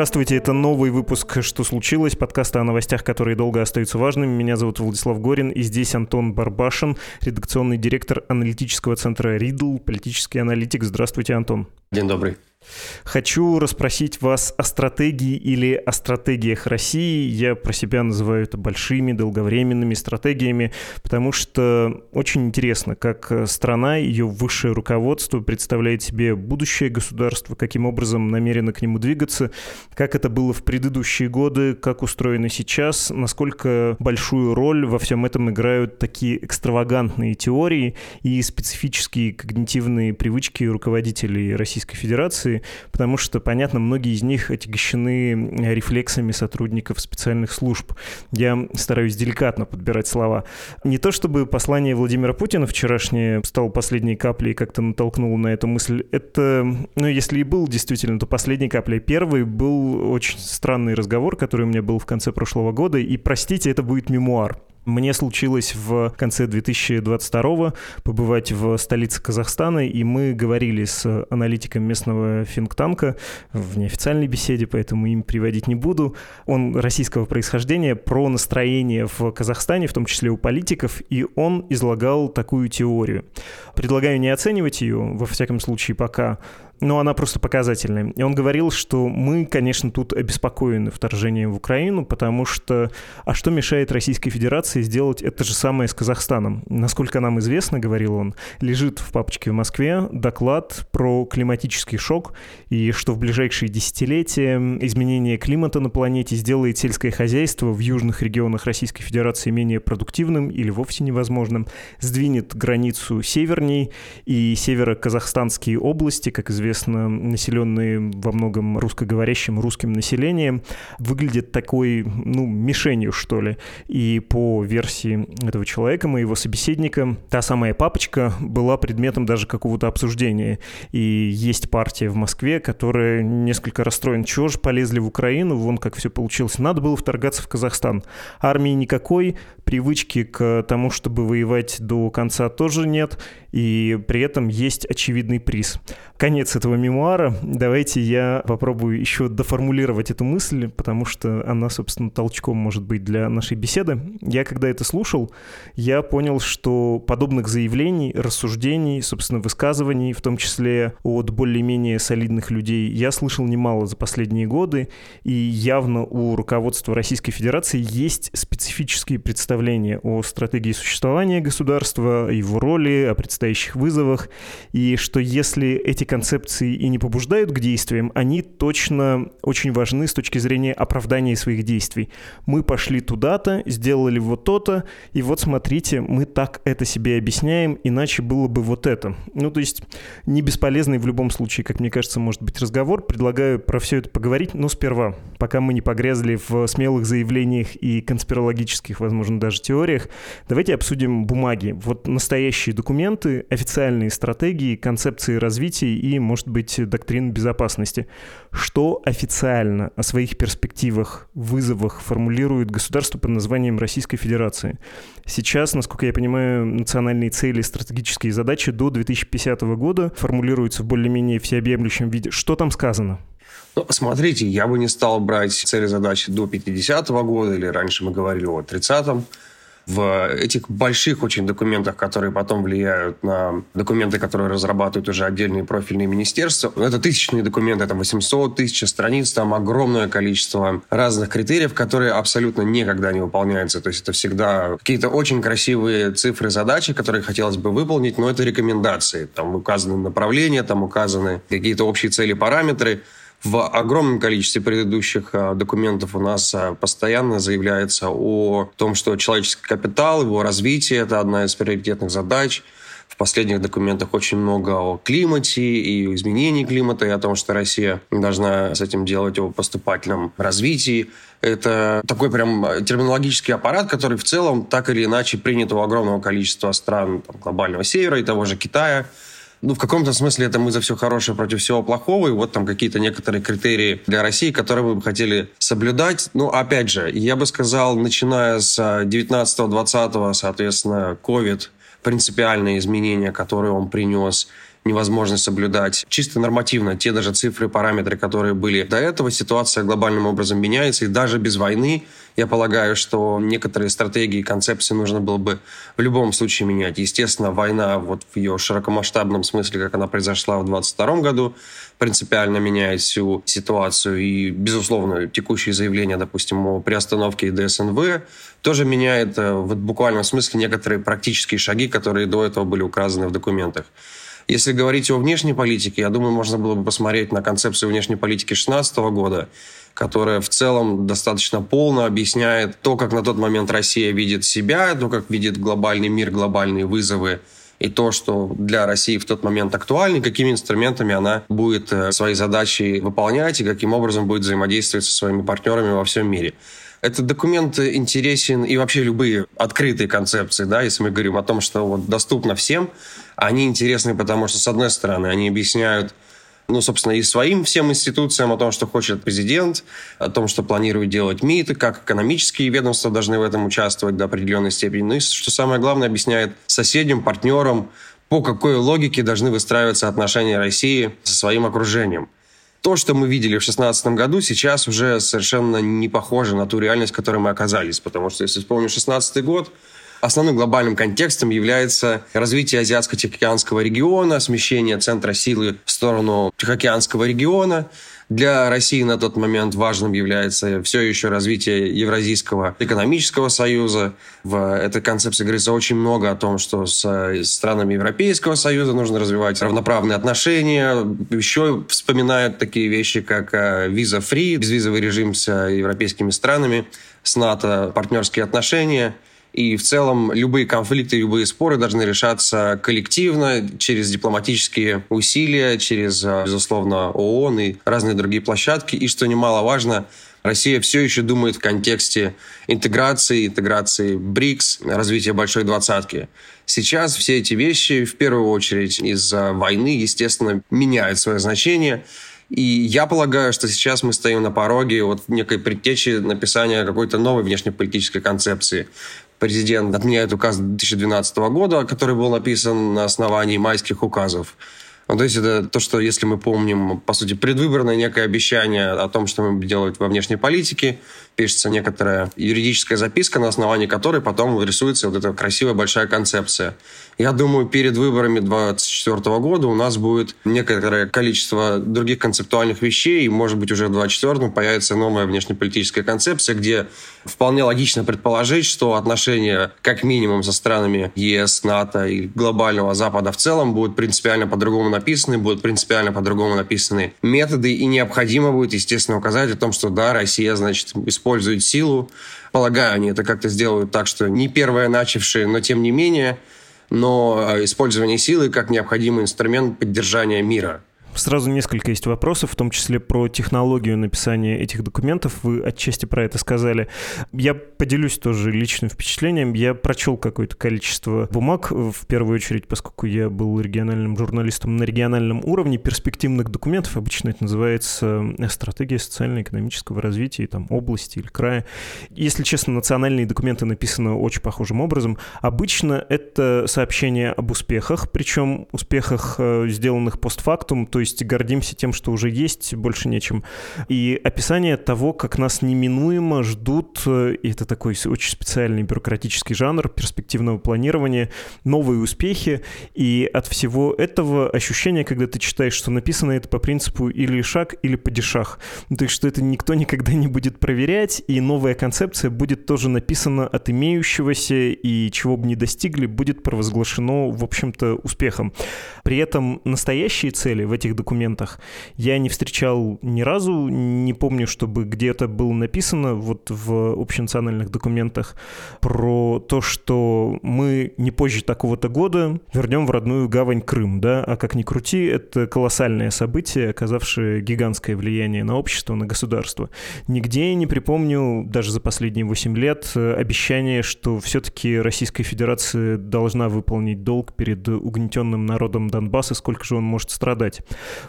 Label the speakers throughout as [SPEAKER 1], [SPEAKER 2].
[SPEAKER 1] Здравствуйте, это новый выпуск «Что случилось?» подкаста о новостях, которые долго остаются важными. Меня зовут Владислав Горин, и здесь Антон Барбашин, редакционный директор аналитического центра «Ридл», политический аналитик. Здравствуйте, Антон.
[SPEAKER 2] День добрый.
[SPEAKER 1] Хочу расспросить вас о стратегии или о стратегиях России. Я про себя называю это большими, долговременными стратегиями, потому что очень интересно, как страна, ее высшее руководство представляет себе будущее государства, каким образом намерено к нему двигаться, как это было в предыдущие годы, как устроено сейчас, насколько большую роль во всем этом играют такие экстравагантные теории и специфические когнитивные привычки руководителей Российской Федерации, потому что, понятно, многие из них отягощены рефлексами сотрудников специальных служб. Я стараюсь деликатно подбирать слова. Не то чтобы послание Владимира Путина вчерашнее стало последней каплей и как-то натолкнуло на эту мысль. Это, ну, если и был действительно, то последней каплей. Первый был очень странный разговор, который у меня был в конце прошлого года, и, простите, это будет мемуар. Мне случилось в конце 2022 побывать в столице Казахстана, и мы говорили с аналитиком местного финктанка в неофициальной беседе, поэтому им приводить не буду. Он российского происхождения, про настроение в Казахстане, в том числе у политиков, и он излагал такую теорию. Предлагаю не оценивать ее, во всяком случае, пока, но она просто показательная. И он говорил, что мы, конечно, тут обеспокоены вторжением в Украину, потому что, а что мешает Российской Федерации сделать это же самое с Казахстаном? Насколько нам известно, говорил он, лежит в папочке в Москве доклад про климатический шок и что в ближайшие десятилетия изменение климата на планете сделает сельское хозяйство в южных регионах Российской Федерации менее продуктивным или вовсе невозможным, сдвинет границу северней и северо-казахстанские области, как известно, известно, населенные во многом русскоговорящим русским населением, выглядят такой, ну, мишенью, что ли. И по версии этого человека, моего собеседника, та самая папочка была предметом даже какого-то обсуждения. И есть партия в Москве, которая несколько расстроена. Чего же полезли в Украину? Вон как все получилось. Надо было вторгаться в Казахстан. Армии никакой, привычки к тому, чтобы воевать до конца тоже нет, и при этом есть очевидный приз. Конец этого мемуара. Давайте я попробую еще доформулировать эту мысль, потому что она, собственно, толчком может быть для нашей беседы. Я, когда это слушал, я понял, что подобных заявлений, рассуждений, собственно, высказываний, в том числе от более-менее солидных людей, я слышал немало за последние годы, и явно у руководства Российской Федерации есть специфические представления представление о стратегии существования государства, его роли, о предстоящих вызовах, и что если эти концепции и не побуждают к действиям, они точно очень важны с точки зрения оправдания своих действий. Мы пошли туда-то, сделали вот то-то, и вот смотрите, мы так это себе объясняем, иначе было бы вот это. Ну, то есть не бесполезный в любом случае, как мне кажется, может быть разговор. Предлагаю про все это поговорить, но сперва, пока мы не погрязли в смелых заявлениях и конспирологических, возможно, даже даже теориях. Давайте обсудим бумаги. Вот настоящие документы, официальные стратегии, концепции развития и, может быть, доктрин безопасности. Что официально о своих перспективах, вызовах формулирует государство под названием Российской Федерации? Сейчас, насколько я понимаю, национальные цели стратегические задачи до 2050 года формулируются в более-менее всеобъемлющем виде. Что там сказано?
[SPEAKER 2] Ну, смотрите, я бы не стал брать цели задачи до 50-го года, или раньше мы говорили о 30-м. В этих больших очень документах, которые потом влияют на документы, которые разрабатывают уже отдельные профильные министерства, это тысячные документы, там 800 тысяч страниц, там огромное количество разных критериев, которые абсолютно никогда не выполняются. То есть это всегда какие-то очень красивые цифры, задачи, которые хотелось бы выполнить, но это рекомендации. Там указаны направления, там указаны какие-то общие цели, параметры – в огромном количестве предыдущих а, документов у нас а, постоянно заявляется о том, что человеческий капитал, его развитие – это одна из приоритетных задач. В последних документах очень много о климате и изменении климата, и о том, что Россия должна с этим делать, о поступательном развитии. Это такой прям терминологический аппарат, который в целом так или иначе принят у огромного количества стран там, глобального севера и того же Китая – ну, в каком-то смысле это мы за все хорошее против всего плохого, и вот там какие-то некоторые критерии для России, которые мы бы хотели соблюдать. Ну, опять же, я бы сказал, начиная с 19-20, соответственно, COVID, принципиальные изменения, которые он принес, невозможность соблюдать чисто нормативно те даже цифры, параметры, которые были до этого. Ситуация глобальным образом меняется, и даже без войны я полагаю, что некоторые стратегии и концепции нужно было бы в любом случае менять. Естественно, война вот в ее широкомасштабном смысле, как она произошла в 2022 году, принципиально меняет всю ситуацию. И, безусловно, текущие заявления, допустим, о приостановке ДСНВ тоже меняет э, в буквальном смысле некоторые практические шаги, которые до этого были указаны в документах. Если говорить о внешней политике, я думаю, можно было бы посмотреть на концепцию внешней политики 2016 года, которая в целом достаточно полно объясняет то, как на тот момент Россия видит себя, то, как видит глобальный мир, глобальные вызовы, и то, что для России в тот момент актуально, какими инструментами она будет э, свои задачи выполнять и каким образом будет взаимодействовать со своими партнерами во всем мире. Этот документ интересен и вообще любые открытые концепции, да, если мы говорим о том, что вот доступно всем, они интересны, потому что, с одной стороны, они объясняют ну, собственно, и своим всем институциям о том, что хочет президент, о том, что планирует делать МИД, как экономические ведомства должны в этом участвовать до определенной степени. Ну и, что самое главное, объясняет соседям, партнерам, по какой логике должны выстраиваться отношения России со своим окружением. То, что мы видели в 2016 году, сейчас уже совершенно не похоже на ту реальность, в которой мы оказались. Потому что, если вспомним 2016 год, Основным глобальным контекстом является развитие Азиатско-Тихоокеанского региона, смещение центра силы в сторону Тихоокеанского региона. Для России на тот момент важным является все еще развитие Евразийского экономического союза. В этой концепции говорится очень много о том, что с странами Европейского союза нужно развивать равноправные отношения. Еще вспоминают такие вещи, как э, виза-фри, безвизовый режим с европейскими странами, с НАТО, партнерские отношения – и в целом любые конфликты, любые споры должны решаться коллективно, через дипломатические усилия, через, а, безусловно, ООН и разные другие площадки. И, что немаловажно, Россия все еще думает в контексте интеграции, интеграции БРИКС, развития большой двадцатки. Сейчас все эти вещи, в первую очередь из-за войны, естественно, меняют свое значение. И я полагаю, что сейчас мы стоим на пороге вот некой предтечи написания какой-то новой внешнеполитической концепции президент отменяет указ 2012 года, который был написан на основании майских указов. Ну, то есть это то, что, если мы помним, по сути, предвыборное некое обещание о том, что мы будем делать во внешней политике, пишется некоторая юридическая записка, на основании которой потом рисуется вот эта красивая большая концепция. Я думаю, перед выборами 2024 года у нас будет некоторое количество других концептуальных вещей, и, может быть, уже в 2024 появится новая внешнеполитическая концепция, где вполне логично предположить, что отношения, как минимум, со странами ЕС, НАТО и глобального Запада в целом будут принципиально по-другому написаны, будут принципиально по-другому написаны методы, и необходимо будет, естественно, указать о том, что да, Россия, значит, использует силу. Полагаю, они это как-то сделают так, что не первые начавшие, но тем не менее – но э, использование силы как необходимый инструмент поддержания мира.
[SPEAKER 1] Сразу несколько есть вопросов, в том числе про технологию написания этих документов. Вы отчасти про это сказали. Я поделюсь тоже личным впечатлением. Я прочел какое-то количество бумаг, в первую очередь, поскольку я был региональным журналистом на региональном уровне, перспективных документов. Обычно это называется э, стратегия социально-экономического развития там, области или края. Если честно, национальные документы написаны очень похожим образом. Обычно это сообщение об успехах, причем успехах, э, сделанных постфактум, то есть гордимся тем, что уже есть, больше нечем. И описание того, как нас неминуемо ждут, э, и это такой очень специальный бюрократический жанр перспективного планирования, новые успехи, и от всего этого ощущение, когда ты читаешь, что написано это по принципу или шаг, или падишах. Ну, то есть, что это никто никогда не будет проверять, и новая концепция будет тоже написана от имеющегося, и чего бы не достигли, будет провозглашено, в общем-то, успехом. При этом настоящие цели в этих этих документах я не встречал ни разу, не помню, чтобы где-то было написано вот в общенациональных документах про то, что мы не позже такого-то года вернем в родную гавань Крым, да, а как ни крути, это колоссальное событие, оказавшее гигантское влияние на общество, на государство. Нигде не припомню, даже за последние 8 лет, обещание, что все-таки Российская Федерация должна выполнить долг перед угнетенным народом Донбасса, сколько же он может страдать.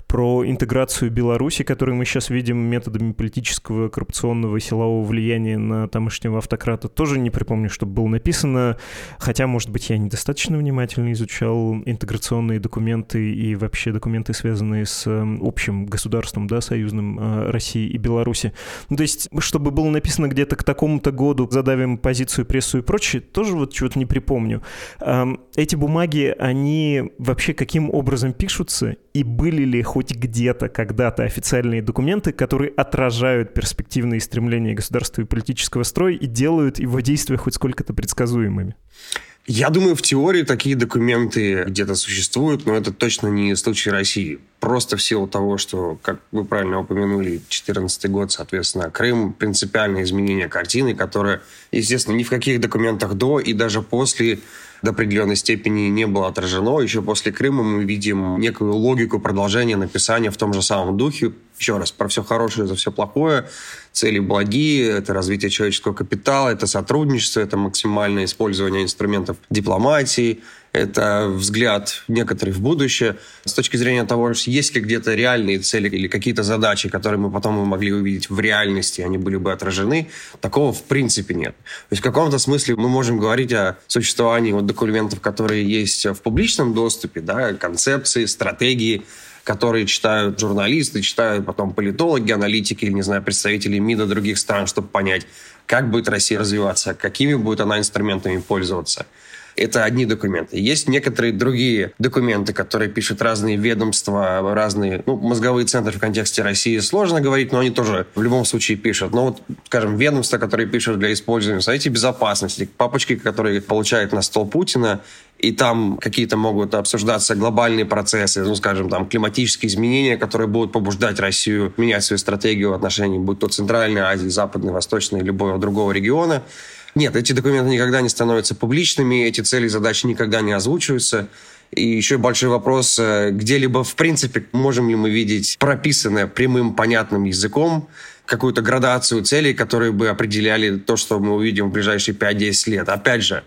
[SPEAKER 1] Про интеграцию Беларуси, которую мы сейчас видим методами политического, коррупционного и силового влияния на тамошнего автократа, тоже не припомню, чтобы было написано, хотя, может быть, я недостаточно внимательно изучал интеграционные документы и вообще документы, связанные с э, общим государством, да, союзным э, России и Беларуси. Ну, то есть, чтобы было написано где-то к такому-то году, задавим позицию, прессу и прочее, тоже вот чего-то не припомню. Эти бумаги, они вообще каким образом пишутся? И были ли хоть где-то когда-то официальные документы, которые отражают перспективные стремления государства и политического строя и делают его действия хоть сколько-то предсказуемыми?
[SPEAKER 2] Я думаю, в теории такие документы где-то существуют, но это точно не случай России. Просто в силу того, что, как вы правильно упомянули, 2014 год, соответственно, Крым, принципиальное изменение картины, которое, естественно, ни в каких документах до и даже после до определенной степени не было отражено. Еще после Крыма мы видим некую логику продолжения написания в том же самом духе. Еще раз, про все хорошее за все плохое. Цели благие, это развитие человеческого капитала, это сотрудничество, это максимальное использование инструментов дипломатии, это взгляд некоторый в будущее. С точки зрения того, есть ли где-то реальные цели или какие-то задачи, которые мы потом могли увидеть в реальности, они были бы отражены, такого в принципе нет. То есть в каком-то смысле мы можем говорить о существовании вот документов, которые есть в публичном доступе, да, концепции, стратегии, которые читают журналисты, читают потом политологи, аналитики не знаю, представители МИДа других стран, чтобы понять, как будет Россия развиваться, какими будет она инструментами пользоваться. Это одни документы. Есть некоторые другие документы, которые пишут разные ведомства, разные, ну, мозговые центры в контексте России сложно говорить, но они тоже в любом случае пишут. Но вот, скажем, ведомства, которые пишут для использования в Совете Безопасности, папочки, которые получают на стол Путина, и там какие-то могут обсуждаться глобальные процессы, ну, скажем, там, климатические изменения, которые будут побуждать Россию менять свою стратегию в отношении, будь то Центральной Азии, Западной, Восточной, любого другого региона. Нет, эти документы никогда не становятся публичными, эти цели и задачи никогда не озвучиваются. И еще большой вопрос, э, где-либо в принципе можем ли мы видеть прописанное прямым, понятным языком какую-то градацию целей, которые бы определяли то, что мы увидим в ближайшие 5-10 лет. Опять же,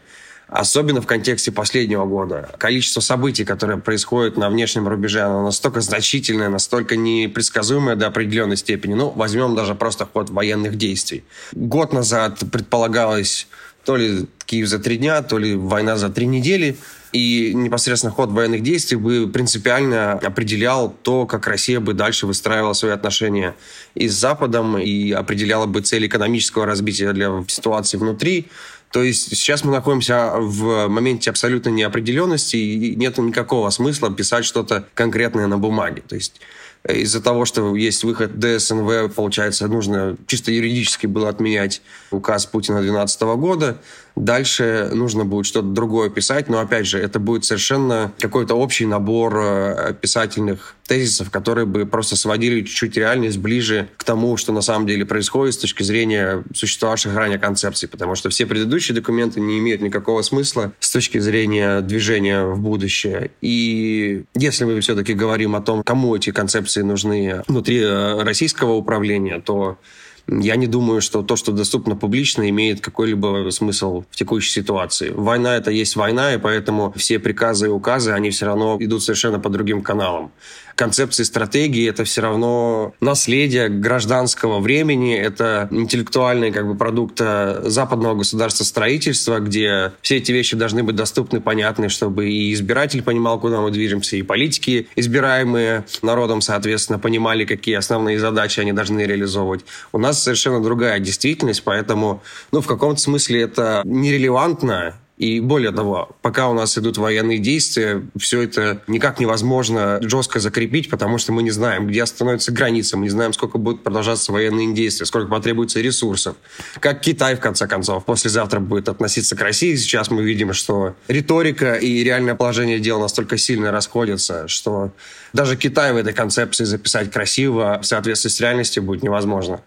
[SPEAKER 2] особенно в контексте последнего года. Количество событий, которые происходят на внешнем рубеже, оно настолько значительное, настолько непредсказуемое до определенной степени. Ну, возьмем даже просто ход военных действий. Год назад предполагалось то ли Киев за три дня, то ли война за три недели. И непосредственно ход военных действий бы принципиально определял то, как Россия бы дальше выстраивала свои отношения и с Западом, и определяла бы цель экономического развития для ситуации внутри то есть сейчас мы находимся в моменте абсолютной неопределенности, и нет никакого смысла писать что-то конкретное на бумаге. То есть из-за того, что есть выход ДСНВ, получается, нужно чисто юридически было отменять указ Путина 2012 года. Дальше нужно будет что-то другое писать, но, опять же, это будет совершенно какой-то общий набор э, писательных тезисов, которые бы просто сводили чуть-чуть реальность ближе к тому, что на самом деле происходит с точки зрения существовавших ранее концепций, потому что все предыдущие документы не имеют никакого смысла с точки зрения движения в будущее. И если мы все-таки говорим о том, кому эти концепции нужны внутри э, российского управления, то я не думаю, что то, что доступно публично, имеет какой-либо смысл в текущей ситуации. Война — это есть война, и поэтому все приказы и указы, они все равно идут совершенно по другим каналам концепции стратегии это все равно наследие гражданского времени, это интеллектуальный как бы продукт западного государства строительства, где все эти вещи должны быть доступны, понятны, чтобы и избиратель понимал, куда мы движемся, и политики, избираемые народом, соответственно, понимали, какие основные задачи они должны реализовывать. У нас совершенно другая действительность, поэтому, ну, в каком-то смысле это нерелевантно, и более того, пока у нас идут военные действия, все это никак невозможно жестко закрепить, потому что мы не знаем, где остановится граница, мы не знаем, сколько будут продолжаться военные действия, сколько потребуется ресурсов. Как Китай, в конце концов, послезавтра будет относиться к России. Сейчас мы видим, что риторика и реальное положение дел настолько сильно расходятся, что даже Китай в этой концепции записать красиво в соответствии с реальностью будет невозможно.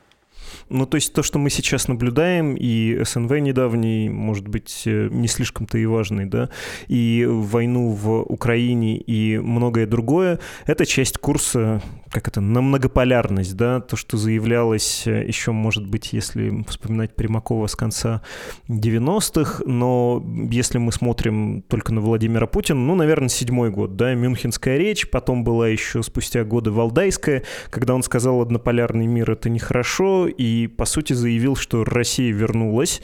[SPEAKER 1] Ну, то есть то, что мы сейчас наблюдаем, и СНВ недавний, может быть, э, не слишком-то и важный, да, и войну в Украине и многое другое, это часть курса, как это, на многополярность, да, то, что заявлялось э, еще, может быть, если вспоминать Примакова с конца 90-х, но если мы смотрим только на Владимира Путина, ну, наверное, седьмой год, да, Мюнхенская речь, потом была еще спустя годы Валдайская, когда он сказал, однополярный мир — это нехорошо, и, по сути, заявил, что Россия вернулась.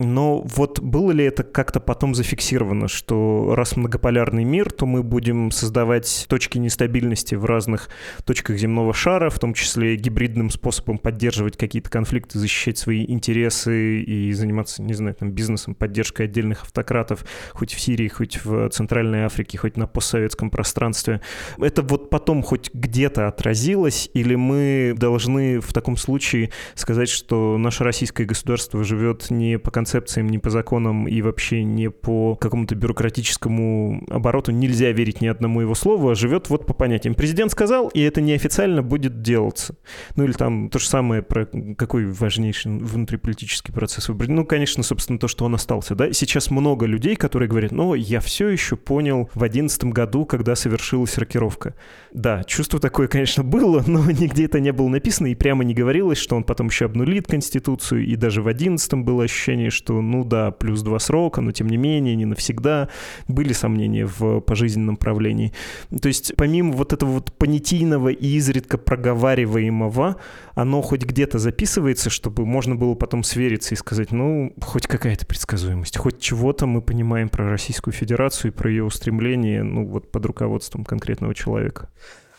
[SPEAKER 1] Но вот было ли это как-то потом зафиксировано, что раз многополярный мир, то мы будем создавать точки нестабильности в разных точках земного шара, в том числе гибридным способом поддерживать какие-то конфликты, защищать свои интересы и заниматься, не знаю, там, бизнесом, поддержкой отдельных автократов, хоть в Сирии, хоть в Центральной Африке, хоть на постсоветском пространстве. Это вот потом хоть где-то отразилось, или мы должны в таком случае сказать, что наше российское государство живет не по концепциям, ни по законам и вообще не по какому-то бюрократическому обороту нельзя верить ни одному его слову, а живет вот по понятиям. Президент сказал, и это неофициально будет делаться. Ну или там то же самое про какой важнейший внутриполитический процесс выбрать. Ну, конечно, собственно, то, что он остался. Да? Сейчас много людей, которые говорят, ну, я все еще понял в одиннадцатом году, когда совершилась рокировка. Да, чувство такое, конечно, было, но нигде это не было написано, и прямо не говорилось, что он потом еще обнулит Конституцию, и даже в одиннадцатом было ощущение, что, ну да, плюс два срока, но тем не менее, не навсегда. Были сомнения в пожизненном правлении. То есть помимо вот этого вот понятийного и изредка проговариваемого, оно хоть где-то записывается, чтобы можно было потом свериться и сказать, ну, хоть какая-то предсказуемость, хоть чего-то мы понимаем про Российскую Федерацию и про ее устремление, ну, вот под руководством конкретного человека.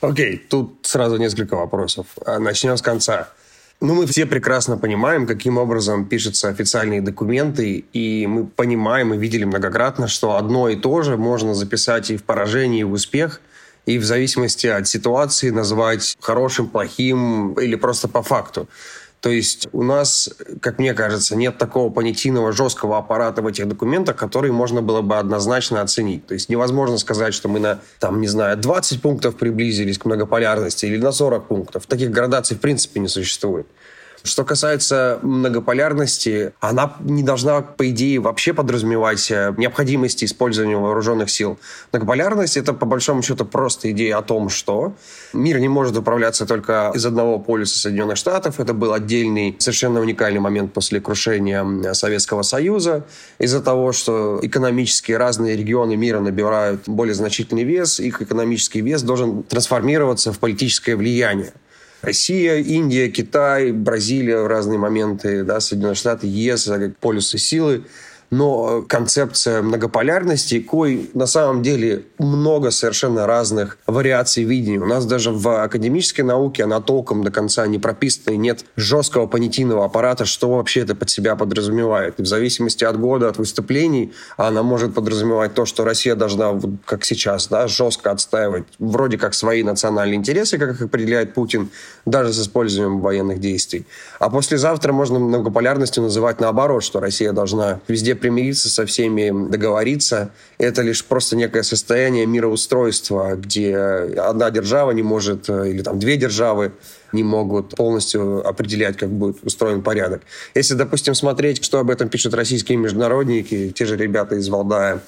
[SPEAKER 2] Окей, okay, тут сразу несколько вопросов. А, начнем с конца. Ну, мы все прекрасно понимаем, каким образом пишутся официальные документы, и мы понимаем и видели многократно, что одно и то же можно записать и в поражении, и в успех, и в зависимости от ситуации назвать хорошим, плохим или просто по факту. То есть у нас, как мне кажется, нет такого понятийного жесткого аппарата в этих документах, который можно было бы однозначно оценить. То есть невозможно сказать, что мы на, там, не знаю, 20 пунктов приблизились к многополярности или на 40 пунктов. Таких градаций в принципе не существует. Что касается многополярности, она не должна, по идее, вообще подразумевать э, необходимости использования вооруженных сил. Многополярность — это, по большому счету, просто идея о том, что мир не может управляться только из одного полюса Соединенных Штатов. Это был отдельный, совершенно уникальный момент после крушения Советского Союза. Из-за того, что экономически разные регионы мира набирают более значительный вес, их экономический вес должен трансформироваться в политическое влияние. Россия, Индия, Китай, Бразилия в разные моменты, да, Соединенные Штаты, ЕС, как полюсы силы – но концепция многополярности, кой на самом деле много совершенно разных вариаций видений. У нас даже в академической науке она толком до конца не прописана, и нет жесткого понятийного аппарата, что вообще это под себя подразумевает. И в зависимости от года, от выступлений, она может подразумевать то, что Россия должна, как сейчас, да, жестко отстаивать вроде как свои национальные интересы, как их определяет Путин, даже с использованием военных действий. А послезавтра можно многополярностью называть наоборот, что Россия должна везде примириться со всеми, договориться. Это лишь просто некое состояние мироустройства, где одна держава не может, э, или там две державы не могут полностью определять, как будет устроен порядок. Если, допустим, смотреть, что об этом пишут российские международники, те же ребята из Валдая,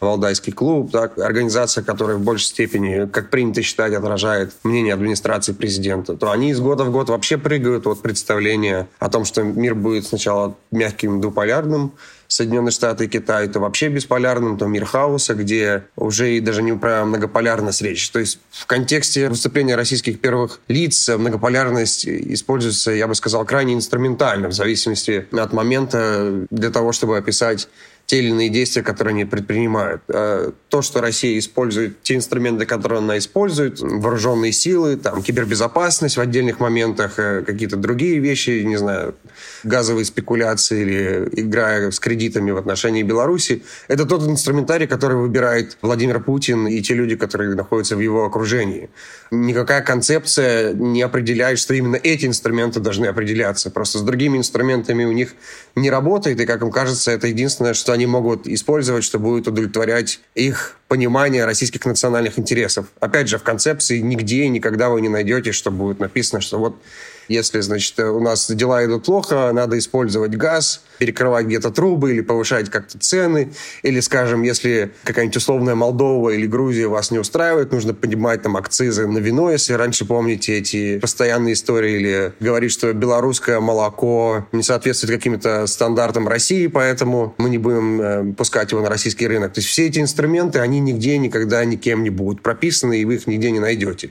[SPEAKER 2] Валдайский клуб, так, организация, которая в большей степени, как принято считать, отражает мнение администрации президента, то они из года в год вообще прыгают от представления о том, что мир будет сначала мягким двуполярным, Соединенные Штаты и Китай, то вообще бесполярным, то мир хаоса, где уже и даже не про многополярность речь. То есть в контексте выступления российских первых лиц многополярность используется, я бы сказал, крайне инструментально, в зависимости от момента для того, чтобы описать те или иные действия, которые они предпринимают. А то, что Россия использует, те инструменты, которые она использует, вооруженные силы, там, кибербезопасность в отдельных моментах, э, какие-то другие вещи, не знаю, газовые спекуляции или игра с кредитами в отношении Беларуси, это тот инструментарий, который выбирает Владимир Путин и те люди, которые находятся в его окружении. Никакая концепция не определяет, что именно эти инструменты должны определяться. Просто с другими инструментами у них не работает, и, как им кажется, это единственное, что они могут использовать, что будет удовлетворять их понимание российских национальных интересов. Опять же, в концепции нигде и никогда вы не найдете, что будет написано, что вот Если, значит, у нас дела идут плохо, надо использовать газ, перекрывать где-то трубы или повышать как-то цены. Или, скажем, если какая-нибудь условная Молдова или Грузия вас не устраивает, нужно поднимать там акцизы на вино. Если раньше, помните, эти постоянные истории или говорить, что белорусское молоко не соответствует каким-то стандартам России, поэтому мы не будем э, пускать его на российский рынок. То есть все эти инструменты, они нигде никогда никем не будут прописаны, и вы их нигде не найдете.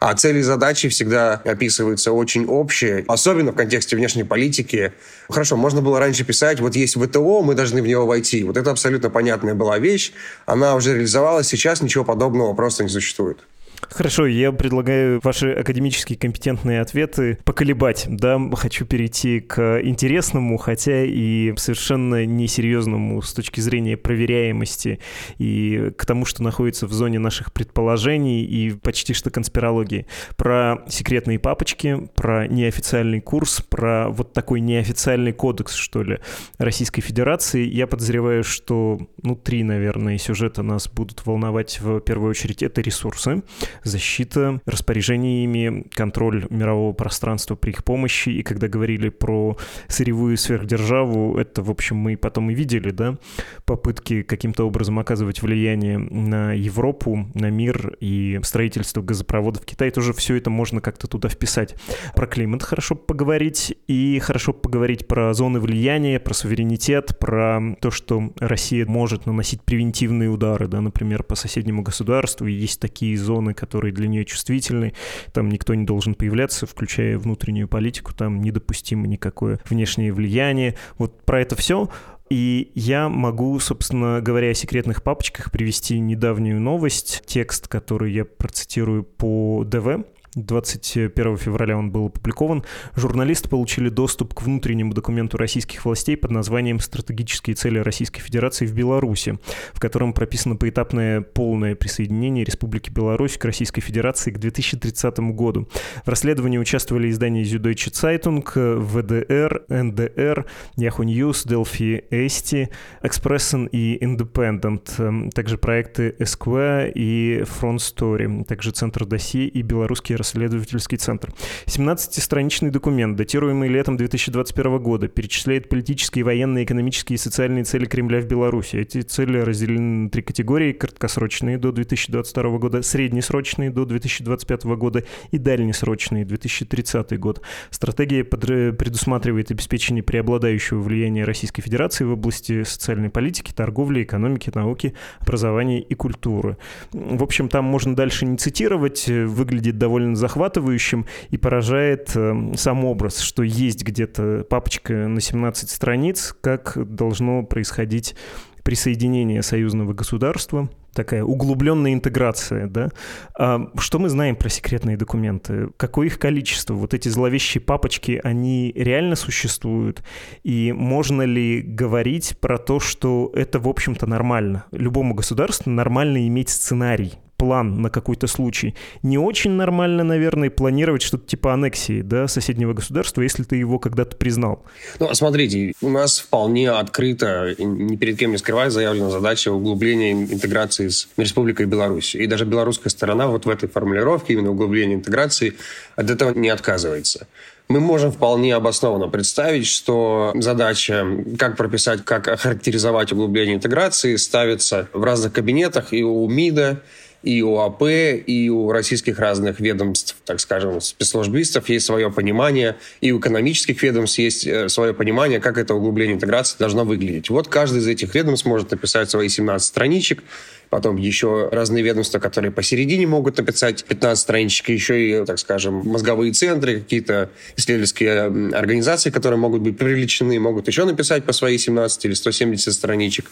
[SPEAKER 2] А цели и задачи всегда описываются очень общие, особенно в контексте внешней политики. Хорошо, можно было раньше писать, вот есть ВТО, мы должны в него войти. Вот это абсолютно понятная была вещь, она уже реализовалась, сейчас ничего подобного просто не существует.
[SPEAKER 1] Хорошо, я предлагаю ваши академические компетентные ответы поколебать. Да, хочу перейти к интересному, хотя и совершенно несерьезному с точки зрения проверяемости и к тому, что находится в зоне наших предположений и почти что конспирологии. Про секретные папочки, про неофициальный курс, про вот такой неофициальный кодекс, что ли, Российской Федерации. Я подозреваю, что, ну, три, наверное, сюжета нас будут волновать в первую очередь. Это ресурсы защита распоряжениями, контроль мирового пространства при их помощи. И когда говорили про сырьевую сверхдержаву, это, в общем, мы потом и видели, да, попытки каким-то образом оказывать влияние на Европу, на мир и строительство газопроводов в Китае, тоже все это можно как-то туда вписать. Про климат хорошо поговорить, и хорошо поговорить про зоны влияния, про суверенитет, про то, что Россия может наносить превентивные удары, да, например, по соседнему государству, есть такие зоны, которые для нее чувствительны, там никто не должен появляться, включая внутреннюю политику, там недопустимо никакое внешнее влияние. Вот про это все и я могу, собственно говоря, о секретных папочках привести недавнюю новость, текст, который я процитирую по ДВ. 21 февраля он был опубликован, журналисты получили доступ к внутреннему документу российских властей под названием «Стратегические цели Российской Федерации в Беларуси», в котором прописано поэтапное полное присоединение Республики Беларусь к Российской Федерации к 2030 году. В расследовании участвовали издания Süddeutsche Zeitung, ВДР, НДР, Yahoo News, Delphi Эсти, Expressen и Independent, также проекты Esquire и Front Story, также Центр досье и белорусские расследовательский центр. 17-страничный документ, датируемый летом 2021 года, перечисляет политические, военные, экономические и социальные цели Кремля в Беларуси. Эти цели разделены на три категории. Краткосрочные до 2022 года, среднесрочные до 2025 года и дальнесрочные 2030 год. Стратегия предусматривает обеспечение преобладающего влияния Российской Федерации в области социальной политики, торговли, экономики, науки, образования и культуры. В общем, там можно дальше не цитировать, выглядит довольно довольно захватывающим и поражает э, сам образ, что есть где-то папочка на 17 страниц, как должно происходить присоединение союзного государства, такая углубленная интеграция, да. А что мы знаем про секретные документы? Какое их количество? Вот эти зловещие папочки, они реально существуют? И можно ли говорить про то, что это, в общем-то, нормально? Любому государству нормально иметь сценарий план на какой-то случай. Не очень нормально, наверное, планировать что-то типа аннексии да, соседнего государства, если ты его когда-то признал.
[SPEAKER 2] Ну, смотрите, у нас вполне открыто, ни перед кем не скрывая, заявлена задача углубления интеграции с Республикой Беларусь. И даже белорусская сторона вот в этой формулировке, именно углубления интеграции, от этого не отказывается мы можем вполне обоснованно представить, что задача, как прописать, как охарактеризовать углубление интеграции, ставится в разных кабинетах и у МИДа, и у АП, и у российских разных ведомств, так скажем, спецслужбистов есть свое понимание, и у экономических ведомств есть э, свое понимание, как это углубление интеграции должно выглядеть. Вот каждый из этих ведомств может написать свои 17 страничек, потом еще разные ведомства, которые посередине могут написать 15 страничек, еще и, так скажем, мозговые центры, какие-то исследовательские организации, которые могут быть привлечены, могут еще написать по своей 17 или 170 страничек.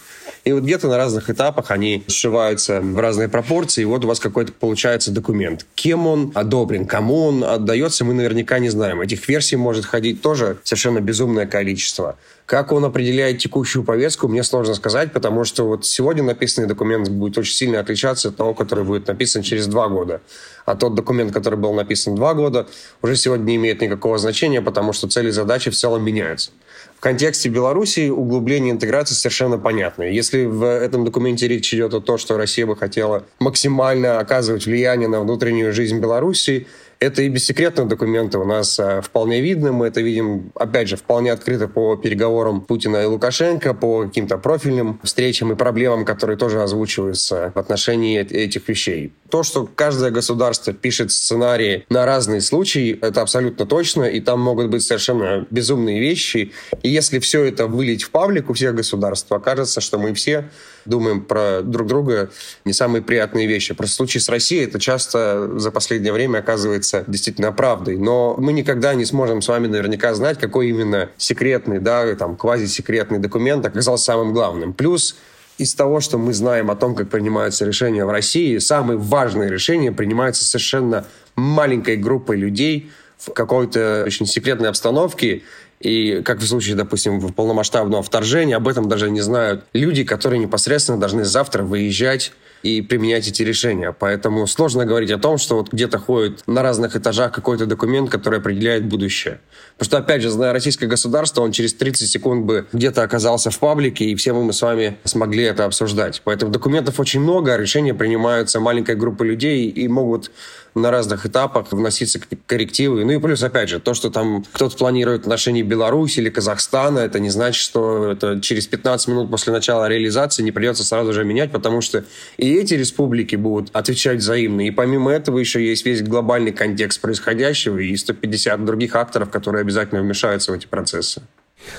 [SPEAKER 2] И вот где-то на разных этапах они сшиваются в разные пропорции, и вот у вас какой-то получается документ. Кем он одобрен, кому он отдается, мы наверняка не знаем. Этих версий может ходить тоже совершенно безумное количество. Как он определяет текущую повестку, мне сложно сказать, потому что вот сегодня написанный документ будет очень сильно отличаться от того, который будет написан через два года. А тот документ, который был написан два года, уже сегодня не имеет никакого значения, потому что цели и задачи в целом меняются. В контексте Беларуси углубление интеграции совершенно понятно. Если в этом документе речь идет о том, что Россия бы хотела максимально оказывать влияние на внутреннюю жизнь Беларуси, Это и без секретных документов у нас а, вполне видно. Мы это видим, опять же, вполне открыто по переговорам Путина и Лукашенко, по каким-то профильным встречам и проблемам, которые тоже озвучиваются в отношении этих вещей. То, что каждое государство пишет сценарии на разные случаи, это абсолютно точно, и там могут быть совершенно безумные вещи. И если все это вылить в паблик у всех государств, окажется, что мы все думаем про друг друга не самые приятные вещи. Просто в случае с Россией это часто за последнее время оказывается действительно правдой. Но мы никогда не сможем с вами наверняка знать, какой именно секретный, да, там, квазисекретный документ оказался самым главным. Плюс из того, что мы знаем о том, как принимаются решения в России, самые важные решения принимаются совершенно маленькой группой людей в какой-то очень секретной обстановке, и как в случае, допустим, полномасштабного вторжения, об этом даже не знают люди, которые непосредственно должны завтра выезжать и применять эти решения. Поэтому сложно говорить о том, что вот где-то ходит на разных этажах какой-то документ, который определяет будущее. Потому что, опять же, зная российское государство, он через 30 секунд бы где-то оказался в паблике, и все мы с вами смогли это обсуждать. Поэтому документов очень много, а решения принимаются маленькой группой людей и могут на разных этапах вноситься коррективы. Ну и плюс, опять же, то, что там кто-то планирует в отношении Беларуси или Казахстана, это не значит, что это через 15 минут после начала реализации не придется сразу же менять, потому что и эти республики будут отвечать взаимно. И помимо этого еще есть весь глобальный контекст происходящего и 150 других акторов, которые обязательно вмешаются в эти процессы.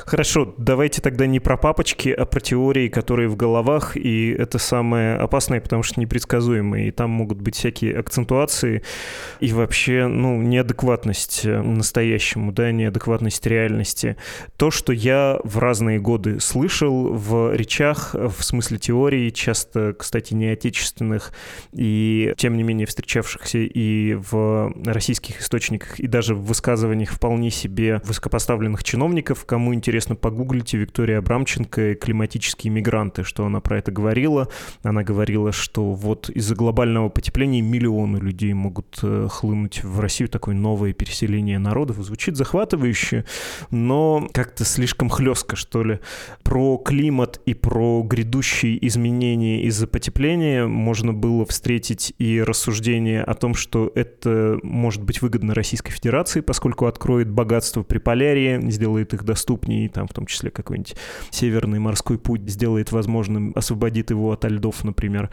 [SPEAKER 1] Хорошо, давайте тогда не про папочки, а про теории, которые в головах, и это самое опасное, потому что непредсказуемые, и там могут быть всякие акцентуации и вообще, ну, неадекватность э, настоящему, да, неадекватность реальности. То, что я в разные годы слышал в речах, в смысле теории, часто, кстати, не отечественных, и тем не менее встречавшихся и в российских источниках, и даже в высказываниях вполне себе высокопоставленных чиновников, кому интересно, погуглите Виктория Абрамченко «Климатические мигранты», что она про это говорила. Она говорила, что вот из-за глобального потепления миллионы людей могут э, хлынуть в Россию, такое новое переселение народов. Звучит захватывающе, но как-то слишком хлестко, что ли. Про климат и про грядущие изменения из-за потепления можно было встретить и рассуждение о том, что это может быть выгодно Российской Федерации, поскольку откроет богатство при полярии, сделает их доступными ступней, там в том числе какой-нибудь северный морской путь сделает возможным, освободит его от льдов, например.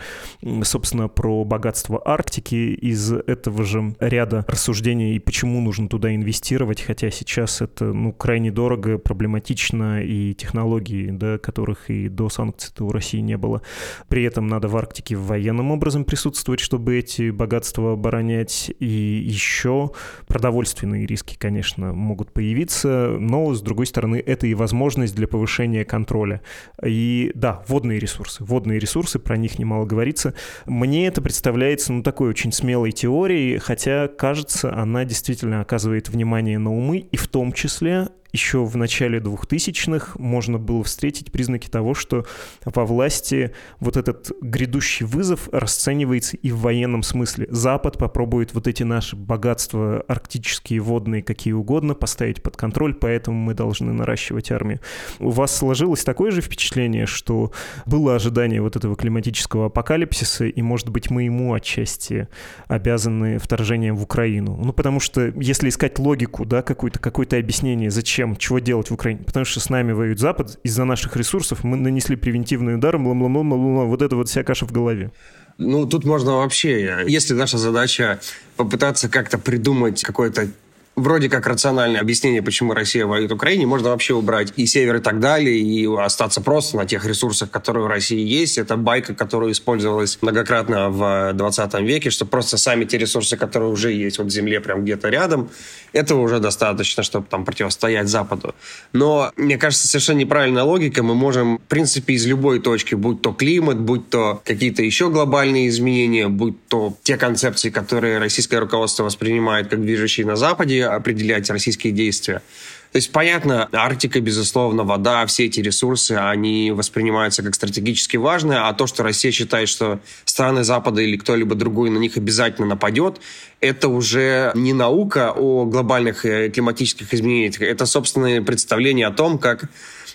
[SPEAKER 1] Собственно, про богатство Арктики из этого же ряда рассуждений и почему нужно туда инвестировать, хотя сейчас это ну, крайне дорого, проблематично, и технологии, да, которых и до санкций у России не было. При этом надо в Арктике военным образом присутствовать, чтобы эти богатства оборонять, и еще продовольственные риски, конечно, могут появиться, но, с другой стороны, это и возможность для повышения контроля. И да, водные ресурсы. Водные ресурсы, про них немало говорится. Мне это представляется, ну, такой очень смелой теорией, хотя, кажется, она действительно оказывает внимание на умы, и в том числе еще в начале 2000-х можно было встретить признаки того, что во власти вот этот грядущий вызов расценивается и в военном смысле. Запад попробует вот эти наши богатства арктические, водные, какие угодно, поставить под контроль, поэтому мы должны наращивать армию. У вас сложилось такое же впечатление, что было ожидание вот этого климатического апокалипсиса, и, может быть, мы ему отчасти обязаны вторжением в Украину? Ну, потому что если искать логику, да, какое-то какое объяснение, зачем зачем, чего делать в Украине? Потому что с нами воюет Запад, из-за наших ресурсов мы нанесли превентивный удар, бла бла бла бла вот это вот вся каша в голове.
[SPEAKER 2] Ну, тут можно вообще, если наша задача попытаться как-то придумать какое-то вроде как рациональное объяснение, почему Россия воюет в Украине, можно вообще убрать и север и так далее, и остаться просто на тех ресурсах, которые у России есть. Это байка, которая использовалась многократно в 20 веке, что просто сами те ресурсы, которые уже есть вот в земле прям где-то рядом, этого уже достаточно, чтобы там противостоять Западу. Но, мне кажется, совершенно неправильная логика. Мы можем, в принципе, из любой точки, будь то климат, будь то какие-то еще глобальные изменения, будь то те концепции, которые российское руководство воспринимает как движущие на Западе, определять российские действия. То есть, понятно, Арктика, безусловно, вода, все эти ресурсы, они воспринимаются как стратегически важные, а то, что Россия считает, что страны Запада или кто-либо другой на них обязательно нападет, это уже не наука о глобальных э, климатических изменениях, это собственное представление о том, как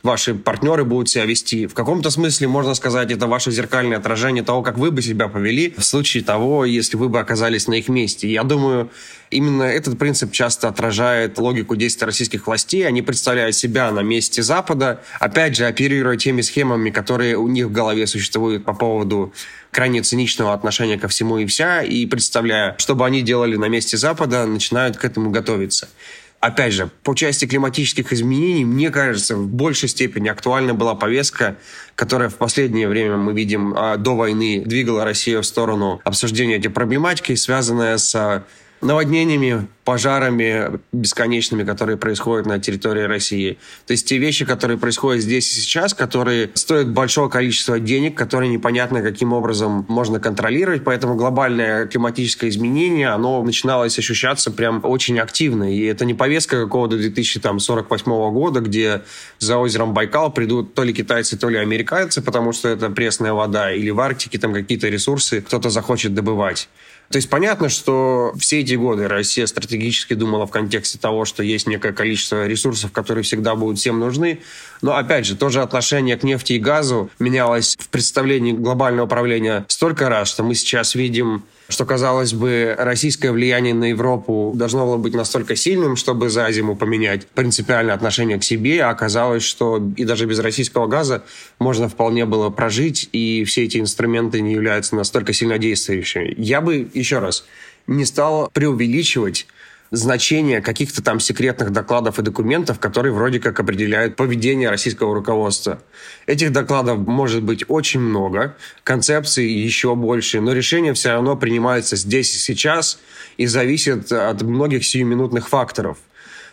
[SPEAKER 2] ваши партнеры будут себя вести. В каком-то смысле, можно сказать, это ваше зеркальное отражение того, как вы бы себя повели в случае того, если вы бы оказались на их месте. Я думаю, Именно этот принцип часто отражает логику действий российских властей. Они представляют себя на месте Запада, опять же, оперируя теми схемами, которые у них в голове существуют по поводу крайне циничного отношения ко всему и вся, и представляя, что бы они делали на месте Запада, начинают к этому готовиться. Опять же, по части климатических изменений, мне кажется, в большей степени актуальна была повестка, которая в последнее время, мы видим, а, до войны двигала Россию в сторону обсуждения этой проблематики, связанная с наводнениями, пожарами бесконечными, которые происходят на территории России. То есть те вещи, которые происходят здесь и сейчас, которые стоят большого количества денег, которые непонятно каким образом можно контролировать, поэтому глобальное климатическое изменение, оно начиналось ощущаться прям очень активно. И это не повестка какого-то 2048 года, где за озером Байкал придут то ли китайцы, то ли американцы, потому что это пресная вода, или в Арктике там какие-то ресурсы кто-то захочет добывать. То есть понятно, что все эти годы Россия стратегически думала в контексте того, что есть некое количество ресурсов, которые всегда будут всем нужны. Но опять же, тоже отношение к нефти и газу менялось в представлении глобального управления столько раз, что мы сейчас видим что, казалось бы, российское влияние на Европу должно было быть настолько сильным, чтобы за зиму поменять принципиальное отношение к себе, а оказалось, что и даже без российского газа можно вполне было прожить, и все эти инструменты не являются настолько сильно действующими. Я бы, еще раз, не стал преувеличивать значение каких-то там секретных докладов и документов, которые вроде как определяют поведение российского руководства. Этих докладов может быть очень много, концепций еще больше, но решения все равно принимаются здесь и сейчас и зависят от многих сиюминутных факторов –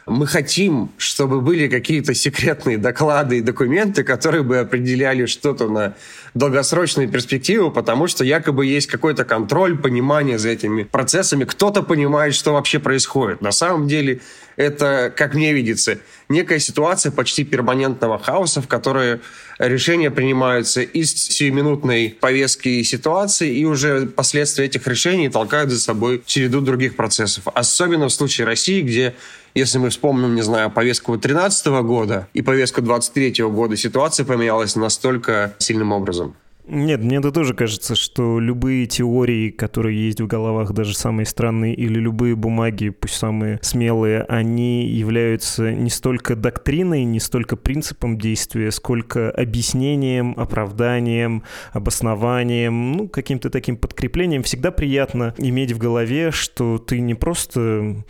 [SPEAKER 2] мы хотим, чтобы были какие-то секретные доклады и документы, которые бы определяли что-то на долгосрочную перспективу, потому что якобы есть какой-то контроль, понимание за этими процессами. Кто-то понимает, что вообще происходит. На самом деле это, как мне видится, некая ситуация почти перманентного хаоса, в которой решения принимаются из сиюминутной повестки и ситуации, и уже последствия этих решений толкают за собой череду других процессов. Особенно в случае России, где если мы вспомним, не знаю, повестку 2013 года и повестку 2023 года, ситуация поменялась настолько сильным образом.
[SPEAKER 1] Нет, мне это тоже кажется, что любые теории, которые есть в головах, даже самые странные, или любые бумаги, пусть самые смелые, они являются не столько доктриной, не столько принципом действия, сколько объяснением, оправданием, обоснованием, ну, каким-то таким подкреплением. Всегда приятно иметь в голове, что ты не просто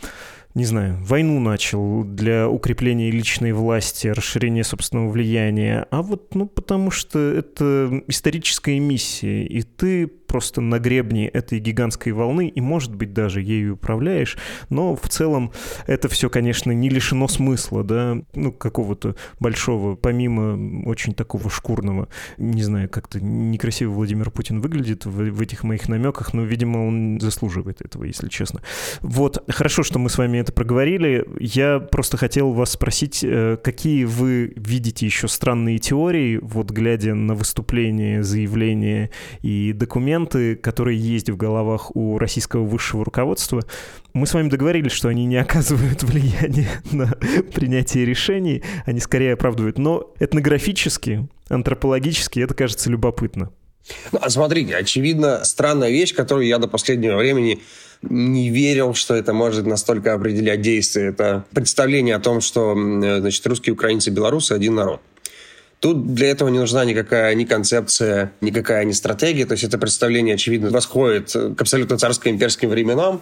[SPEAKER 1] не знаю, войну начал для укрепления личной власти, расширения собственного влияния, а вот, ну, потому что это историческая миссия, и ты просто на гребне этой гигантской волны и, может быть, даже ею управляешь, но в целом это все, конечно, не лишено смысла, да, ну, какого-то большого, помимо очень такого шкурного, не знаю, как-то некрасиво Владимир Путин выглядит в, в этих моих намеках, но, видимо, он заслуживает этого, если честно. Вот, хорошо, что мы с вами это проговорили. Я просто хотел вас спросить, э, какие вы видите еще странные теории, вот глядя на выступления, заявления и документы, моменты, которые есть в головах у российского высшего руководства. Мы с вами договорились, что они не оказывают влияния на принятие решений, они скорее оправдывают. Но этнографически, антропологически это кажется любопытно.
[SPEAKER 2] Ну, а смотрите, очевидно, странная вещь, которую я до последнего времени не верил, что это может настолько определять действия. Это представление о том, что значит, русские, украинцы, белорусы один народ. Тут для этого не нужна никакая ни концепция, никакая ни стратегия. То есть это представление, очевидно, восходит к абсолютно царско-имперским временам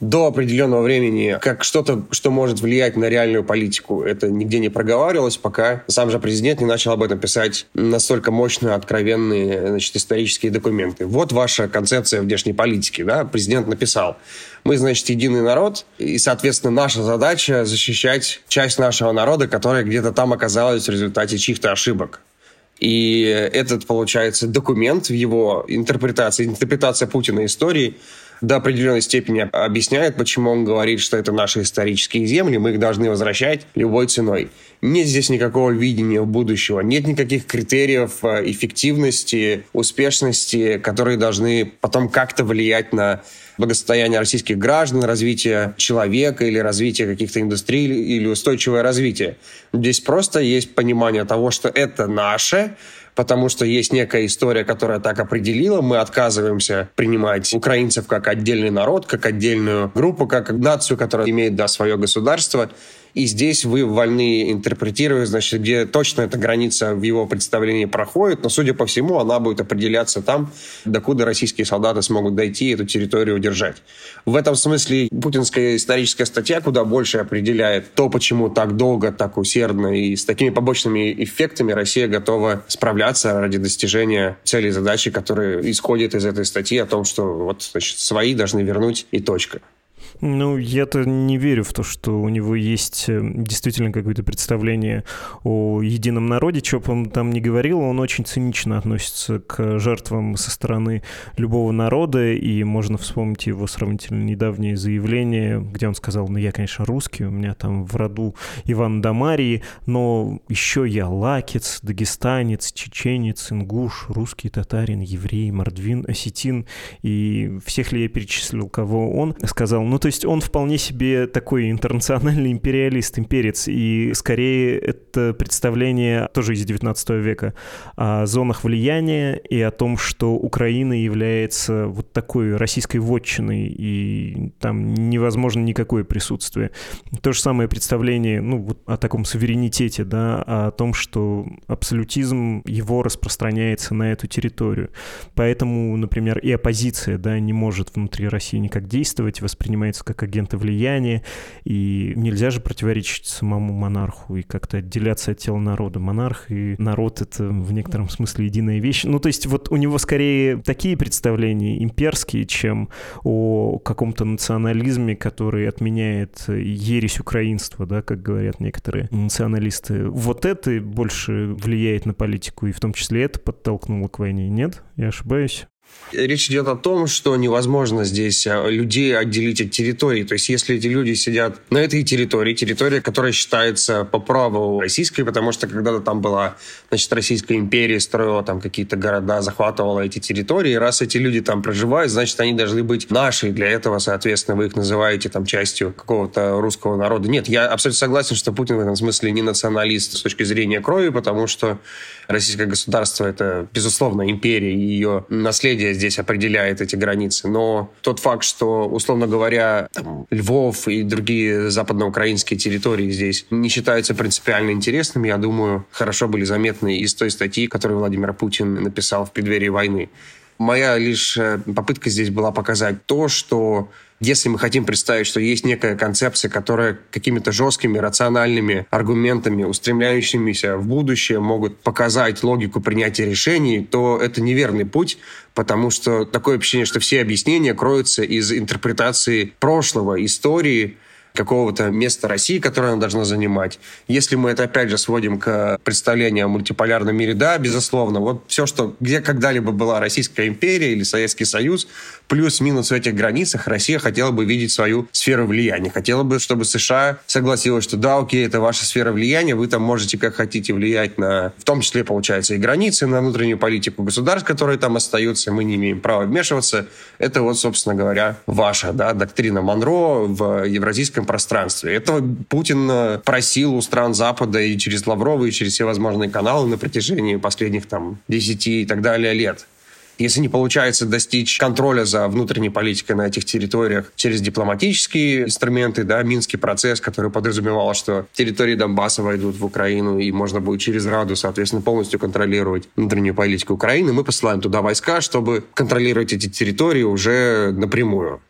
[SPEAKER 2] до определенного времени как что-то, что может влиять на реальную политику. Это нигде не проговаривалось, пока сам же президент не начал об этом писать настолько мощные, откровенные значит, исторические документы. Вот ваша концепция внешней политики. Да? Президент написал. Мы, значит, единый народ, и, соответственно, наша задача защищать часть нашего народа, которая где-то там оказалась в результате чьих-то ошибок. И этот, получается, документ в его интерпретации, интерпретация Путина истории – до определенной степени объясняет, почему он говорит, что это наши исторические земли, мы их должны возвращать любой ценой. Нет здесь никакого видения будущего, нет никаких критериев э, эффективности, успешности, которые должны потом как-то влиять на благосостояние российских граждан, развитие человека или развитие каких-то индустрий или устойчивое развитие. Здесь просто есть понимание того, что это наше, потому что есть некая история, которая так определила. Мы отказываемся принимать украинцев как отдельный народ, как отдельную группу, как нацию, которая имеет да, свое государство. И здесь вы вольны интерпретировать, значит, где точно эта граница в его представлении проходит, но, судя по всему, она будет определяться там, докуда российские солдаты смогут дойти и эту территорию удержать. В этом смысле путинская историческая статья куда больше определяет то, почему так долго, так усердно и с такими побочными эффектами Россия готова справляться ради достижения целей и задачи, которые исходят из этой статьи о том, что вот, значит, свои должны вернуть и точка.
[SPEAKER 1] Ну, я-то не верю в то, что у него есть э, действительно какое-то представление о едином народе. Что бы он там ни говорил, он очень цинично относится к жертвам со стороны любого народа, и можно вспомнить его сравнительно недавнее заявление, где он сказал, ну, я, конечно, русский, у меня там в роду Иван Дамарии, но еще я лакец, дагестанец, чеченец, ингуш, русский, татарин, еврей, мордвин, осетин, и всех ли я перечислил, кого он, сказал, ну, то есть он вполне себе такой интернациональный империалист, имперец, и скорее это представление тоже из 19 века о зонах влияния и о том, что Украина является вот такой российской вотчиной, и там невозможно никакое присутствие. То же самое представление, ну, вот о таком суверенитете, да, о том, что абсолютизм его распространяется на эту территорию. Поэтому, например, и оппозиция, да, не может внутри России никак действовать, воспринимается воспринимаются как агенты влияния, и нельзя же противоречить самому монарху и как-то отделяться от тела народа. Монарх и народ — это в некотором смысле единая вещь. Ну, то есть вот у него скорее такие представления имперские, чем о каком-то национализме, который отменяет ересь украинства, да, как говорят некоторые националисты. Вот это больше влияет на политику, и в том числе это подтолкнуло к войне. Нет? Я ошибаюсь?
[SPEAKER 2] Речь идет о том, что невозможно здесь а, людей отделить от территории. То есть, если эти люди сидят на этой территории, территория, которая считается по праву российской, потому что когда-то там была, значит, Российская империя, строила там какие-то города, захватывала эти территории, раз эти люди там проживают, значит, они должны быть наши. Для этого, соответственно, вы их называете там частью какого-то русского народа. Нет, я абсолютно согласен, что Путин в этом смысле не националист с точки зрения крови, потому что российское государство — это, безусловно, империя, и ее наследие здесь определяет эти границы. Но тот факт, что, условно говоря, там, Львов и другие западноукраинские территории здесь не считаются принципиально интересными, я думаю, хорошо были заметны из той статьи, которую Владимир Путин написал в преддверии войны. Моя лишь э, попытка здесь была показать то, что если мы хотим представить, что есть некая концепция, которая какими-то жесткими рациональными аргументами, устремляющимися в будущее, могут показать логику принятия решений, то это неверный путь, потому что такое ощущение, что все объяснения кроются из интерпретации прошлого, истории, какого-то места России, которое она должна занимать. Если мы это, опять же, сводим к представлению о мультиполярном мире, да, безусловно, вот все, что где когда-либо была Российская империя или Советский Союз, плюс-минус в этих границах Россия хотела бы видеть свою сферу влияния. Хотела бы, чтобы США согласилась, что да, окей, это ваша сфера влияния, вы там можете как хотите влиять на, в том числе, получается, и границы, на внутреннюю политику государств, которые там остаются, мы не имеем права вмешиваться. Это вот, собственно говоря, ваша, да, доктрина Монро в евразийском пространстве. Этого Путин э, просил у стран Запада и через Лаврова, и через все возможные каналы на протяжении последних там 10 и так далее лет. Если не получается достичь контроля за внутренней политикой на этих территориях через дипломатические инструменты, да, Минский процесс, который подразумевал, что территории Донбасса войдут в Украину, и можно будет через Раду, соответственно, полностью контролировать внутреннюю политику Украины, мы посылаем туда войска, чтобы контролировать эти территории уже напрямую.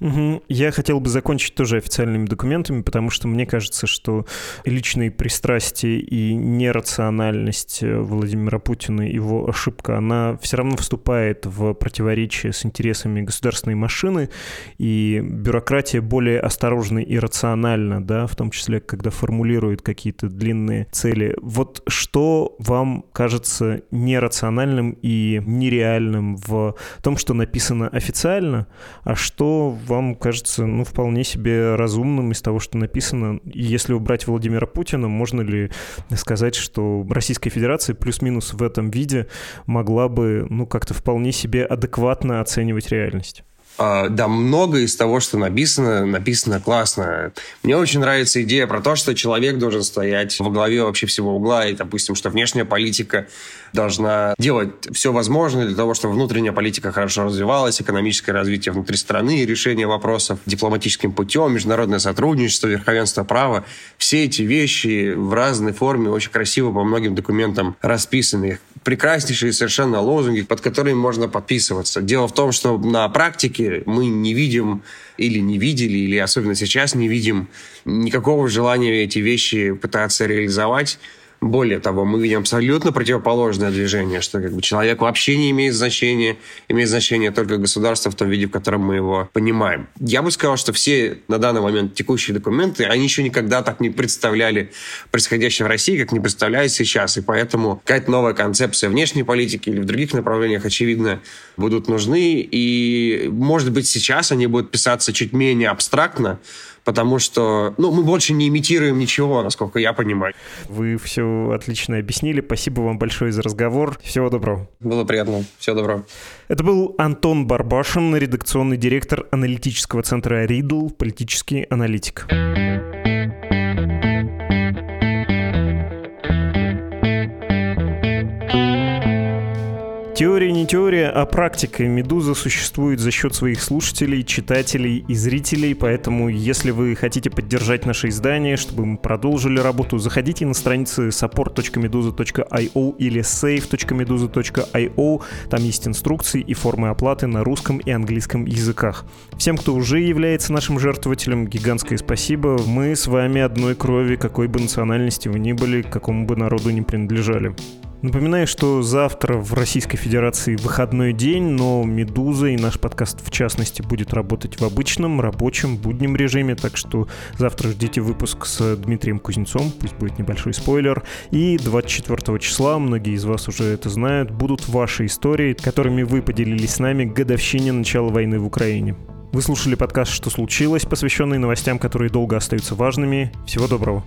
[SPEAKER 1] Угу. Я хотел бы закончить тоже официальными документами, потому что мне кажется, что личные пристрастия и нерациональность э, Владимира Путина, его ошибка, она все равно вступает в противоречие с интересами государственной машины, и бюрократия более осторожна и рациональна, да, в том числе, когда формулирует какие-то длинные цели. Вот что вам кажется нерациональным и нереальным в том, что написано официально, а что вам кажется, ну, вполне себе разумным из того, что написано. если убрать Владимира Путина, можно ли сказать, что Российская Федерация плюс-минус в этом виде могла бы, ну, как-то вполне себе адекватно оценивать реальность?
[SPEAKER 2] А, да, много из того, что написано, написано классно. Мне очень нравится идея про то, что человек должен стоять во главе вообще всего угла, и, допустим, что внешняя политика должна делать все возможное для того, чтобы внутренняя политика хорошо развивалась, экономическое развитие внутри страны, решение вопросов дипломатическим путем, международное сотрудничество, верховенство права. Все эти вещи в разной форме очень красиво по многим документам расписаны. Прекраснейшие совершенно лозунги, под которыми можно подписываться. Дело в том, что на практике мы не видим или не видели, или особенно сейчас не видим никакого желания эти вещи пытаться реализовать. Более того, мы видим абсолютно противоположное движение, что как бы человек вообще не имеет значения, имеет значение только государство в том виде, в котором мы его понимаем. Я бы сказал, что все на данный момент текущие документы, они еще никогда так не представляли происходящее в России, как не представляют сейчас. И поэтому какая-то новая концепция внешней политики или в других направлениях, очевидно, будут нужны. И, может быть, сейчас они будут писаться чуть менее абстрактно, потому что ну, мы больше не имитируем ничего, насколько я понимаю.
[SPEAKER 1] Вы все отлично объяснили. Спасибо вам большое за разговор. Всего доброго.
[SPEAKER 2] Было приятно. Всего доброго.
[SPEAKER 1] Это был Антон Барбашин, редакционный директор аналитического центра «Ридл», политический аналитик. Теория теория, а практика. «Медуза» существует за счет своих слушателей, читателей и зрителей, поэтому если вы хотите поддержать наше издание, чтобы мы продолжили работу, заходите на страницы support.meduza.io или save.meduza.io. Там есть инструкции и формы оплаты на русском и английском языках. Всем, кто уже является нашим жертвователем, гигантское спасибо. Мы с вами одной крови, какой бы национальности вы ни были, какому бы народу ни принадлежали. Напоминаю, что завтра в Российской Федерации выходной день, но «Медуза» и наш подкаст в частности будет работать в обычном, рабочем, буднем режиме, так что завтра ждите выпуск с Дмитрием Кузнецом, пусть будет небольшой спойлер. И 24 числа, многие из вас уже это знают, будут ваши истории, которыми вы поделились с нами к годовщине начала войны в Украине. Вы слушали подкаст «Что случилось?», посвященный новостям, которые долго остаются важными. Всего доброго.